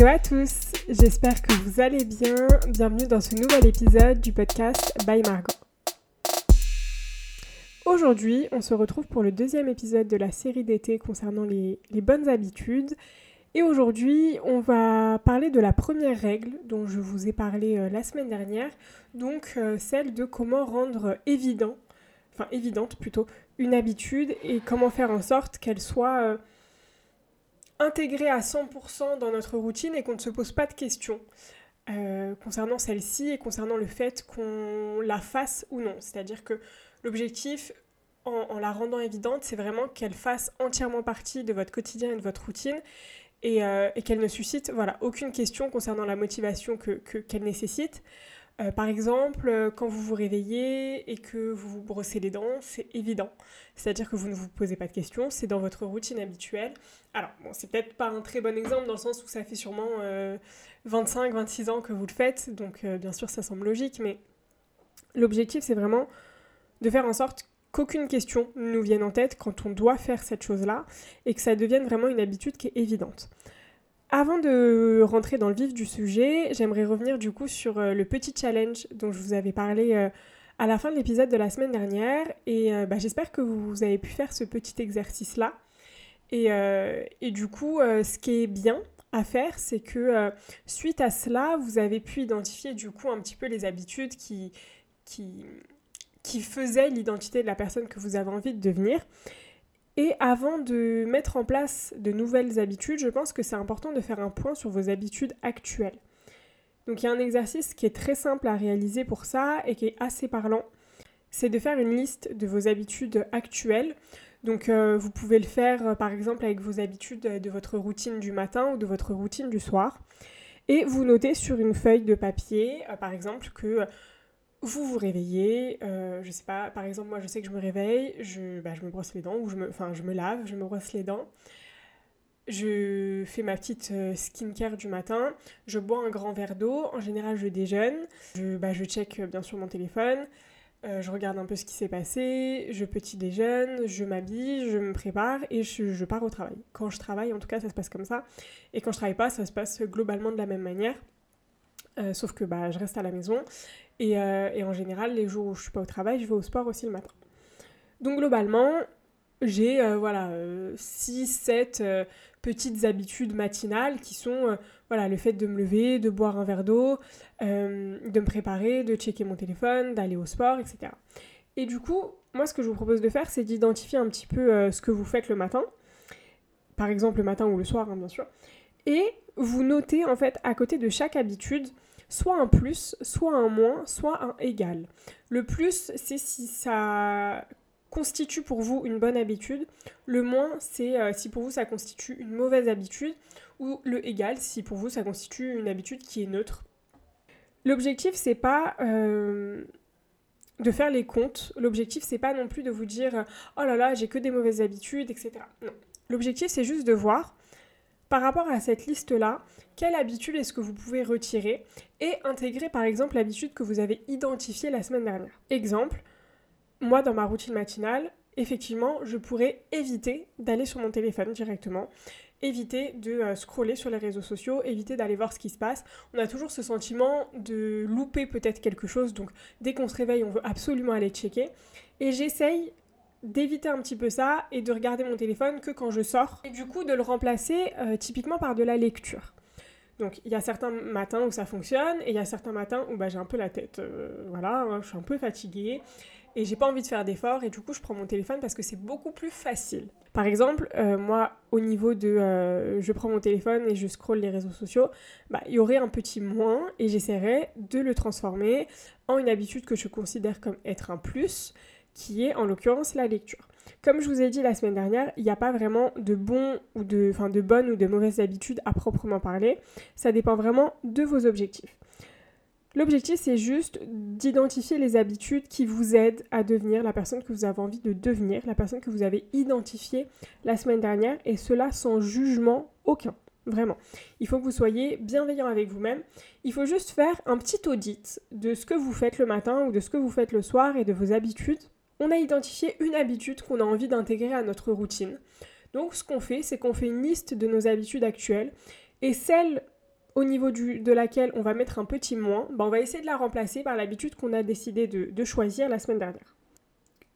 Hello à tous, j'espère que vous allez bien. Bienvenue dans ce nouvel épisode du podcast By Margot. Aujourd'hui, on se retrouve pour le deuxième épisode de la série d'été concernant les, bonnes habitudes. Et aujourd'hui, on va parler de la première règle dont je vous ai parlé euh, la semaine dernière, donc euh, celle de comment rendre évident, enfin évidente plutôt, une habitude et comment faire en sorte qu'elle soit euh, intégrée à 100% dans notre routine et qu'on ne se pose pas de questions. concernant celle-ci et concernant le fait qu'on la fasse ou non. C'est-à-dire que L'objectif, en, la rendant évidente, c'est vraiment qu'elle fasse entièrement partie de votre quotidien et de votre routine et, euh, qu'elle ne suscite voilà, aucune question concernant la motivation qu'elle que, nécessite. Euh, par exemple, euh, quand vous vous réveillez et que vous vous brossez les dents, c'est évident. C'est-à-dire que vous ne vous posez pas de questions, c'est dans votre routine habituelle. Alors, bon, c'est peut-être pas un très bon exemple dans le sens où ça fait sûrement 25-26 ans que vous le faites, donc bien sûr ça semble logique, mais l'objectif c'est vraiment de faire en sorte qu'aucune question ne nous vienne en tête quand on doit faire cette chose-là et que ça devienne vraiment une habitude qui est évidente. Avant de rentrer dans le vif du sujet, j'aimerais revenir du coup sur euh, le petit challenge dont je vous avais parlé euh, à la fin de l'épisode de la semaine dernière et euh, bah, j'espère que vous avez pu faire ce petit exercice-là. Et, du coup, ce qui est bien à faire, c'est que suite à cela, vous avez pu identifier du coup un petit peu les habitudes qui, qui, faisait l'identité de la personne que vous avez envie de devenir. Et avant de mettre en place de nouvelles habitudes, je pense que c'est important de faire un point sur vos habitudes actuelles. Donc il y a un exercice qui est très simple à réaliser pour ça et qui est assez parlant. C'est de faire une liste de vos habitudes actuelles. Donc euh, vous pouvez le faire euh, par exemple avec vos habitudes de votre routine du matin ou de votre routine du soir. Et vous notez sur une feuille de papier, euh, par exemple, que vous vous réveillez, euh, je sais pas, par exemple, moi je sais que je me réveille, je, bah, je me brosse les dents, ou je me, enfin je me lave, je me brosse les dents, je fais ma petite euh, skincare du matin, je bois un grand verre d'eau, en général je déjeune, je, bah, je check euh, bien sûr mon téléphone, je regarde un peu ce qui s'est passé, je petit déjeune, je m'habille, je me prépare et je, je, pars au travail. Quand je travaille, en tout cas, ça se passe comme ça. Et quand je travaille pas, ça se passe globalement de la même manière. sauf que bah, je reste à la maison euh, et, en général, les jours où je suis pas au travail, je vais au sport aussi le matin. Donc globalement, j'ai euh, voilà 6 euh, 7 petites habitudes matinales qui sont voilà le fait de me lever, de boire un verre d'eau, de me préparer, de checker mon téléphone, d'aller au sport, etc. Et du coup, moi ce que je vous propose de faire, c'est d'identifier un petit peu ce que vous faites le matin, par exemple le matin ou le soir, hein, bien sûr, et vous notez en fait à côté de chaque habitude soit un plus, soit un moins, soit un égal. Le plus, c'est si ça constitue pour vous une bonne habitude. Le moins, c'est euh, si pour vous ça constitue une mauvaise habitude. Ou le égal, si pour vous ça constitue une habitude qui est neutre. L'objectif, c'est pas euh, de faire les comptes. L'objectif, c'est pas non plus de vous dire oh là là, j'ai que des mauvaises habitudes, etc. Non. L'objectif, c'est juste de voir par rapport à cette liste-là, quelle habitude est-ce que vous pouvez retirer et intégrer par exemple l'habitude que vous avez identifiée la semaine dernière? Exemple, moi dans ma routine matinale, effectivement, je pourrais éviter d'aller sur mon téléphone directement, éviter de euh, scroller sur les réseaux sociaux, éviter d'aller voir ce qui se passe. On a toujours ce sentiment de louper peut-être quelque chose, donc dès qu'on se réveille, on veut absolument aller checker. Et j'essaye d'éviter un petit peu ça et de regarder mon téléphone que quand je sors et du coup de le remplacer euh, typiquement par de la lecture. Donc il y a certains matins où ça fonctionne et il y a certains matins où bah, j'ai un peu la tête, euh, voilà, hein, je suis un peu fatiguée et j'ai pas envie de faire d'efforts et du coup je prends mon téléphone parce que c'est beaucoup plus facile. Par exemple, euh, moi au niveau de je prends mon téléphone et je scrolle les réseaux sociaux, bah, il y aurait un petit moins et j'essaierai de le transformer en une habitude que je considère comme être un plus qui est en l'occurrence la lecture. Comme je vous ai dit la semaine dernière, il n'y a pas vraiment de bon ou de, enfin de bonnes ou de mauvaises habitudes à proprement parler. Ça dépend vraiment de vos objectifs. L'objectif, c'est juste d'identifier les habitudes qui vous aident à devenir la personne que vous avez envie de devenir, la personne que vous avez identifiée la semaine dernière, et cela sans jugement aucun. Vraiment. Il faut que vous soyez bienveillant avec vous-même. Il faut juste faire un petit audit de ce que vous faites le matin ou de ce que vous faites le soir et de vos habitudes on a identifié une habitude qu'on a envie d'intégrer à notre routine. Donc ce qu'on fait, c'est qu'on fait une liste de nos habitudes actuelles et celles au niveau de laquelle on va mettre un petit moins, ben, on va essayer de la remplacer par l'habitude qu'on a décidé de, choisir la semaine dernière.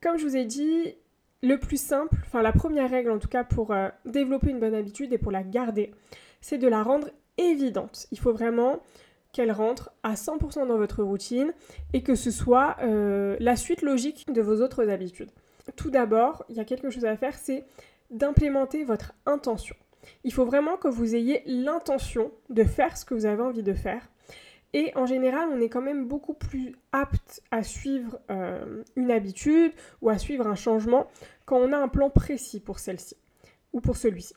Comme je vous ai dit, le plus simple, enfin la première règle en tout cas pour euh, développer une bonne habitude et pour la garder, c'est de la rendre évidente. Il faut vraiment qu'elle rentre à 100% dans votre routine et que ce soit euh, la suite logique de vos autres habitudes. Tout d'abord, il y a quelque chose à faire, c'est d'implémenter votre intention. Il faut vraiment que vous ayez l'intention de faire ce que vous avez envie de faire. Et en général, on est quand même beaucoup plus apte à suivre euh, une habitude ou à suivre un changement quand on a un plan précis pour celle-ci ou pour celui-ci.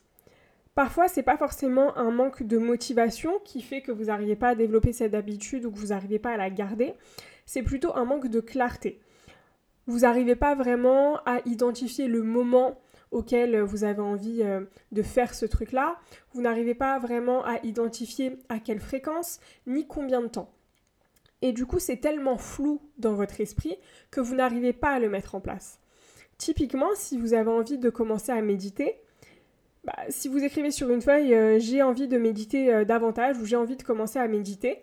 Parfois, c'est pas forcément un manque de motivation qui fait que vous n'arrivez pas à développer cette habitude ou que vous n'arrivez pas à la garder. C'est plutôt un manque de clarté. Vous n'arrivez pas vraiment à identifier le moment auquel vous avez envie euh, de faire ce truc-là. Vous n'arrivez pas vraiment à identifier à quelle fréquence ni combien de temps. Et du coup, c'est tellement flou dans votre esprit que vous n'arrivez pas à le mettre en place. Typiquement, si vous avez envie de commencer à méditer, bah, si vous écrivez sur une feuille euh, j'ai envie de méditer euh, davantage ou j'ai envie de commencer à méditer,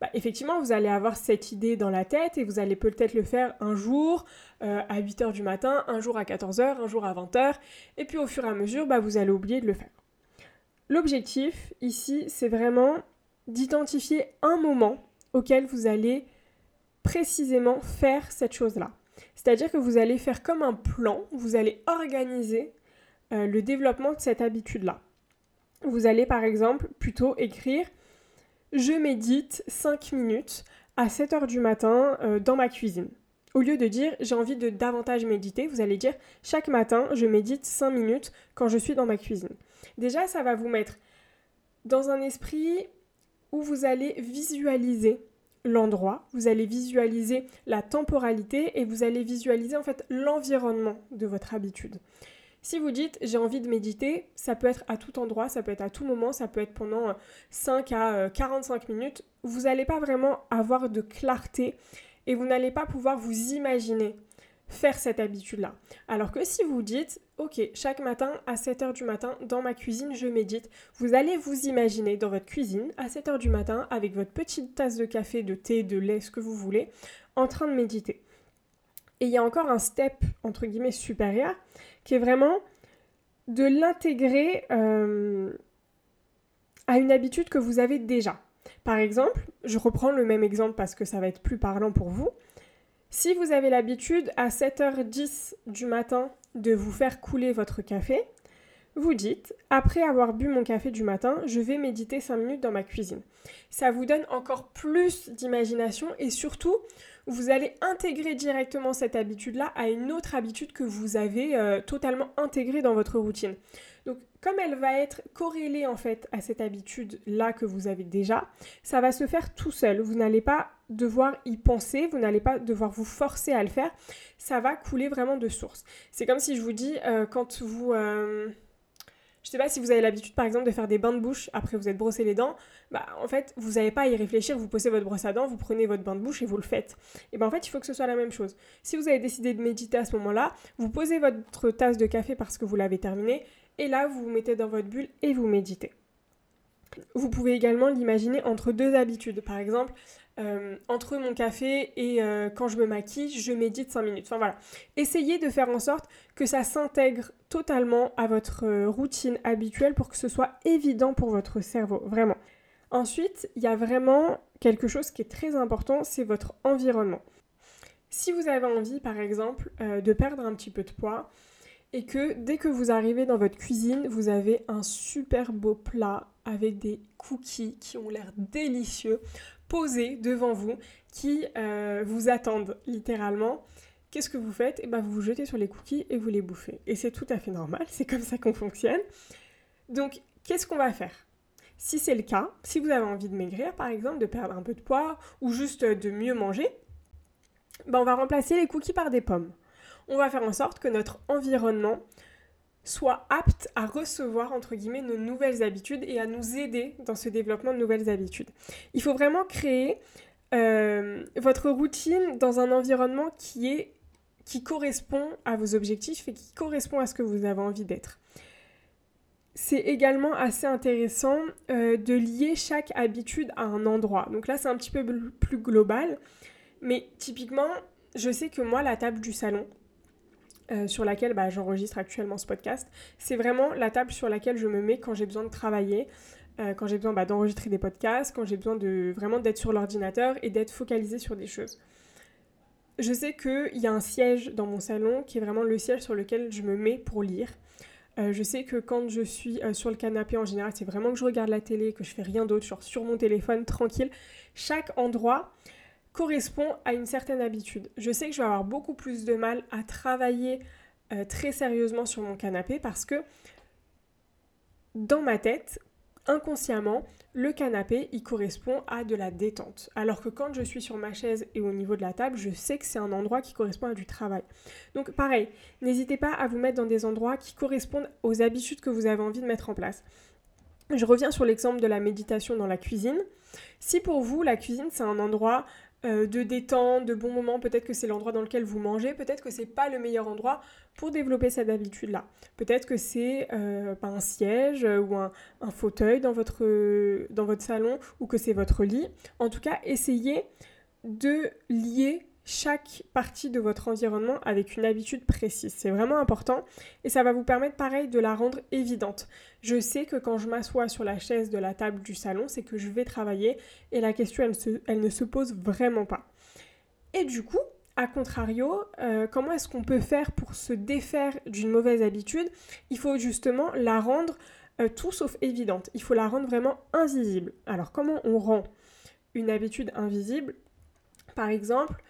bah, effectivement, vous allez avoir cette idée dans la tête et vous allez peut-être le faire un jour euh, à 8h du matin, un jour à 14h, un jour à 20h, et puis au fur et à mesure, bah, vous allez oublier de le faire. L'objectif ici, c'est vraiment d'identifier un moment auquel vous allez précisément faire cette chose-là. C'est-à-dire que vous allez faire comme un plan, vous allez organiser euh, le développement de cette habitude-là. Vous allez par exemple plutôt écrire je médite 5 minutes à 7 heures du matin euh, dans ma cuisine. Au lieu de dire j'ai envie de davantage méditer, vous allez dire chaque matin je médite 5 minutes quand je suis dans ma cuisine. Déjà, ça va vous mettre dans un esprit où vous allez visualiser l'endroit, vous allez visualiser la temporalité et vous allez visualiser en fait l'environnement de votre habitude. Si vous dites j'ai envie de méditer, ça peut être à tout endroit, ça peut être à tout moment, ça peut être pendant 5 à 45 euh, minutes. Vous n'allez pas vraiment avoir de clarté et vous n'allez pas pouvoir vous imaginer faire cette habitude-là. Alors que si vous dites, ok, chaque matin à 7h du matin, dans ma cuisine, je médite, vous allez vous imaginer dans votre cuisine à 7h du matin avec votre petite tasse de café, de thé, de lait, ce que vous voulez, en train de méditer. Et il y a encore un step, entre guillemets, supérieur, qui est vraiment de l'intégrer euh, à une habitude que vous avez déjà. Par exemple, je reprends le même exemple parce que ça va être plus parlant pour vous. Si vous avez l'habitude à 7h10 du matin de vous faire couler votre café, vous dites, après avoir bu mon café du matin, je vais méditer 5 minutes dans ma cuisine. Ça vous donne encore plus d'imagination et surtout, vous allez intégrer directement cette habitude-là à une autre habitude que vous avez euh, totalement intégrée dans votre routine. Donc, comme elle va être corrélée en fait à cette habitude-là que vous avez déjà, ça va se faire tout seul. Vous n'allez pas devoir y penser, vous n'allez pas devoir vous forcer à le faire. Ça va couler vraiment de source. C'est comme si je vous dis, euh, quand vous... Euh, je sais pas si vous avez l'habitude par exemple de faire des bains de bouche après vous êtes brossé les dents, bah en fait vous n'avez pas à y réfléchir, vous posez votre brosse à dents, vous prenez votre bain de bouche et vous le faites. Et ben en fait il faut que ce soit la même chose. Si vous avez décidé de méditer à ce moment-là, vous posez votre tasse de café parce que vous l'avez terminé et là vous vous mettez dans votre bulle et vous méditez. Vous pouvez également l'imaginer entre deux habitudes. Par exemple, euh, entre mon café et euh, quand je me maquille, je médite 5 minutes. Enfin voilà. Essayez de faire en sorte que ça s'intègre totalement à votre euh, routine habituelle pour que ce soit évident pour votre cerveau, vraiment. Ensuite, il y a vraiment quelque chose qui est très important, c'est votre environnement. Si vous avez envie, par exemple, de perdre un petit peu de poids, et que dès que vous arrivez dans votre cuisine, vous avez un super beau plat avec des cookies qui ont l'air délicieux posés devant vous, qui euh, vous attendent littéralement. Qu'est-ce que vous faites? Et eh ben vous vous jetez sur les cookies et vous les bouffez. Et c'est tout à fait normal, c'est comme ça qu'on fonctionne. Donc, qu'est-ce qu'on va faire? Si c'est le cas, si vous avez envie de maigrir par exemple, de perdre un peu de poids ou juste de mieux manger, ben on va remplacer les cookies par des pommes. On va faire en sorte que notre environnement soit apte à recevoir, entre guillemets, nos nouvelles habitudes et à nous aider dans ce développement de nouvelles habitudes. Il faut vraiment créer euh, votre routine dans un environnement qui est qui correspond à vos objectifs et qui correspond à ce que vous avez envie d'être. c'est également assez intéressant euh, de lier chaque habitude à un endroit. Donc là, c'est un petit peu plus global. Mais typiquement, je sais que moi, la table du salon, euh, sur laquelle bah, j'enregistre actuellement ce podcast, c'est vraiment la table sur laquelle je me mets quand j'ai besoin de travailler, euh, quand j'ai besoin bah, d'enregistrer des podcasts, quand j'ai besoin de vraiment d'être sur l'ordinateur et d'être focalisé sur des choses. Je sais qu'il y a un siège dans mon salon qui est vraiment le siège sur lequel je me mets pour lire. Euh, je sais que quand je suis sur le canapé en général, c'est vraiment que je regarde la télé, que je fais rien d'autre, genre sur mon téléphone, tranquille. Chaque endroit correspond à une certaine habitude. Je sais que je vais avoir beaucoup plus de mal à travailler euh, très sérieusement sur mon canapé parce que dans ma tête, inconsciemment, le canapé, il correspond à de la détente. Alors que quand je suis sur ma chaise et au niveau de la table, je sais que c'est un endroit qui correspond à du travail. Donc pareil, n'hésitez pas à vous mettre dans des endroits qui correspondent aux habitudes que vous avez envie de mettre en place. Je reviens sur l'exemple de la méditation dans la cuisine. Si pour vous, la cuisine, c'est un endroit euh, de détente, de bons moments. Peut-être que c'est l'endroit dans lequel vous mangez, peut-être que c'est pas le meilleur endroit pour développer cette habitude-là. Peut-être que c'est euh, un siège ou un, un, fauteuil dans votre, dans votre salon ou que c'est votre lit. En tout cas, essayez de lier chaque partie de votre environnement avec une habitude précise. C'est vraiment important et ça va vous permettre pareil de la rendre évidente. Je sais que quand je m'assois sur la chaise de la table du salon, c'est que je vais travailler et la question elle, ne se pose vraiment pas. Et du coup, à contrario, euh, comment est-ce qu'on peut faire pour se défaire d'une mauvaise habitude? Il faut justement la rendre euh, tout sauf évidente. Il faut la rendre vraiment invisible. Alors comment on rend une habitude invisible? Par exemple,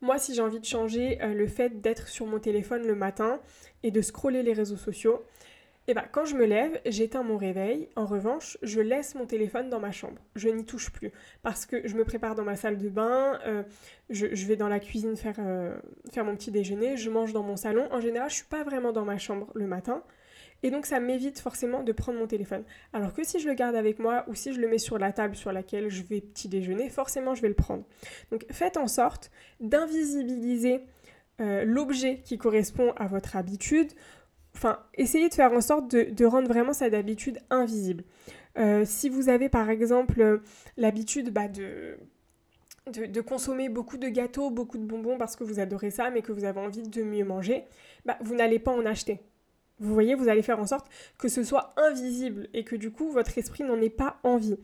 moi, si j'ai envie de changer euh, le fait d'être sur mon téléphone le matin et de scroller les réseaux sociaux, eh ben, quand je me lève, j'éteins mon réveil. En revanche, je laisse mon téléphone dans ma chambre. Je n'y touche plus. Parce que je me prépare dans ma salle de bain, euh, je, vais dans la cuisine faire, euh, faire mon petit déjeuner, je mange dans mon salon. En général, je suis pas vraiment dans ma chambre le matin. Et donc ça m'évite forcément de prendre mon téléphone. Alors que si je le garde avec moi ou si je le mets sur la table sur laquelle je vais petit déjeuner, forcément je vais le prendre. Donc faites en sorte d'invisibiliser euh, l'objet qui correspond à votre habitude. Enfin, essayez de faire en sorte de, rendre vraiment cette habitude invisible. Euh, si vous avez par exemple l'habitude bah, de consommer beaucoup de gâteaux, beaucoup de bonbons parce que vous adorez ça, mais que vous avez envie de mieux manger, bah, vous n'allez pas en acheter. Vous voyez, vous allez faire en sorte que ce soit invisible et que du coup votre esprit n'en ait pas envie.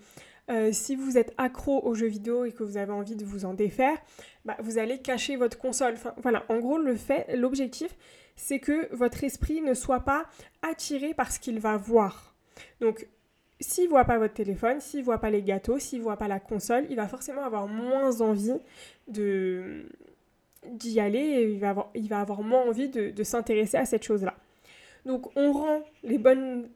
Euh, si vous êtes accro aux jeux vidéo et que vous avez envie de vous en défaire, bah, vous allez cacher votre console. Enfin, voilà, en gros, le fait, l'objectif, c'est que votre esprit ne soit pas attiré par ce qu'il va voir. Donc, s'il voit pas votre téléphone, s'il voit pas les gâteaux, s'il voit pas la console, il va forcément avoir moins envie de d'y aller et il va avoir, il va avoir moins envie de s'intéresser à cette chose-là. Donc on rend les bonnes,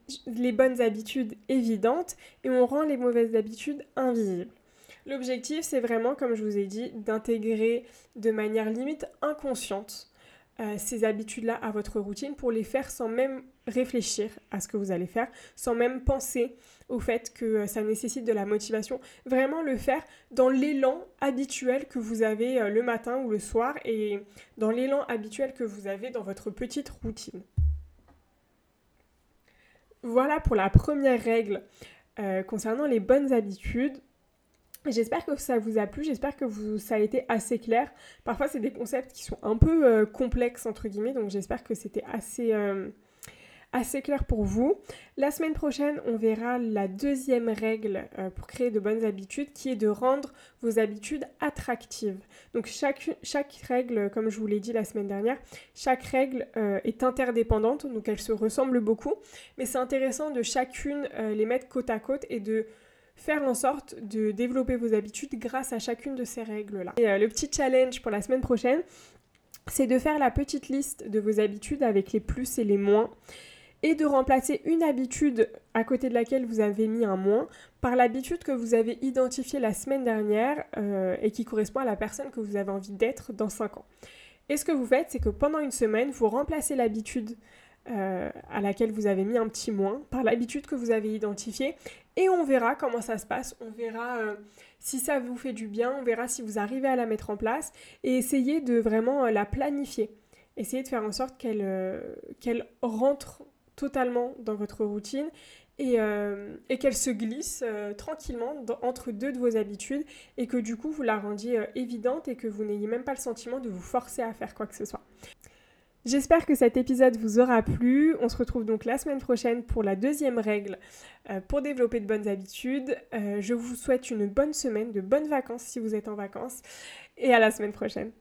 habitudes évidentes et on rend les mauvaises habitudes invisibles. L'objectif, c'est vraiment, comme je vous ai dit, d'intégrer de manière limite inconsciente euh, ces habitudes-là à votre routine pour les faire sans même réfléchir à ce que vous allez faire, sans même penser au fait que euh, ça nécessite de la motivation. Vraiment le faire dans l'élan habituel que vous avez euh, le matin ou le soir et dans l'élan habituel que vous avez dans votre petite routine. Voilà pour la première règle euh, concernant les bonnes habitudes. J'espère que ça vous a plu, j'espère que ça a été assez clair. Parfois, c'est des concepts qui sont un peu euh, complexes, entre guillemets, donc j'espère que c'était assez, euh, assez clair pour vous. La semaine prochaine, on verra la deuxième règle euh, pour créer de bonnes habitudes qui est de rendre vos habitudes attractives. Donc chaque, règle, comme je vous l'ai dit la semaine dernière, chaque règle euh, est interdépendante, donc elle se ressemble beaucoup, mais c'est intéressant de chacune euh, les mettre côte à côte et de faire en sorte de développer vos habitudes grâce à chacune de ces règles-là. Et le petit challenge pour la semaine prochaine, c'est de faire la petite liste de vos habitudes avec les plus et les moins et de remplacer une habitude à côté de laquelle vous avez mis un moins par l'habitude que vous avez identifiée la semaine dernière euh, et qui correspond à la personne que vous avez envie d'être dans 5 ans. Et ce que vous faites, c'est que pendant une semaine, vous remplacez l'habitude euh, à laquelle vous avez mis un petit moins par l'habitude que vous avez identifiée et on verra comment ça se passe, on verra euh, si ça vous fait du bien, on verra si vous arrivez à la mettre en place et essayez de vraiment la planifier. Essayez de faire en sorte qu'elle qu'elle rentre totalement dans votre routine et, euh, qu'elle se glisse euh, tranquillement entre deux de vos habitudes et que du coup vous la rendiez euh, évidente et que vous n'ayez même pas le sentiment de vous forcer à faire quoi que ce soit. J'espère que cet épisode vous aura plu. On se retrouve donc la semaine prochaine pour la deuxième règle pour développer de bonnes habitudes. je vous souhaite une bonne semaine, de bonnes vacances si vous êtes en vacances et à la semaine prochaine.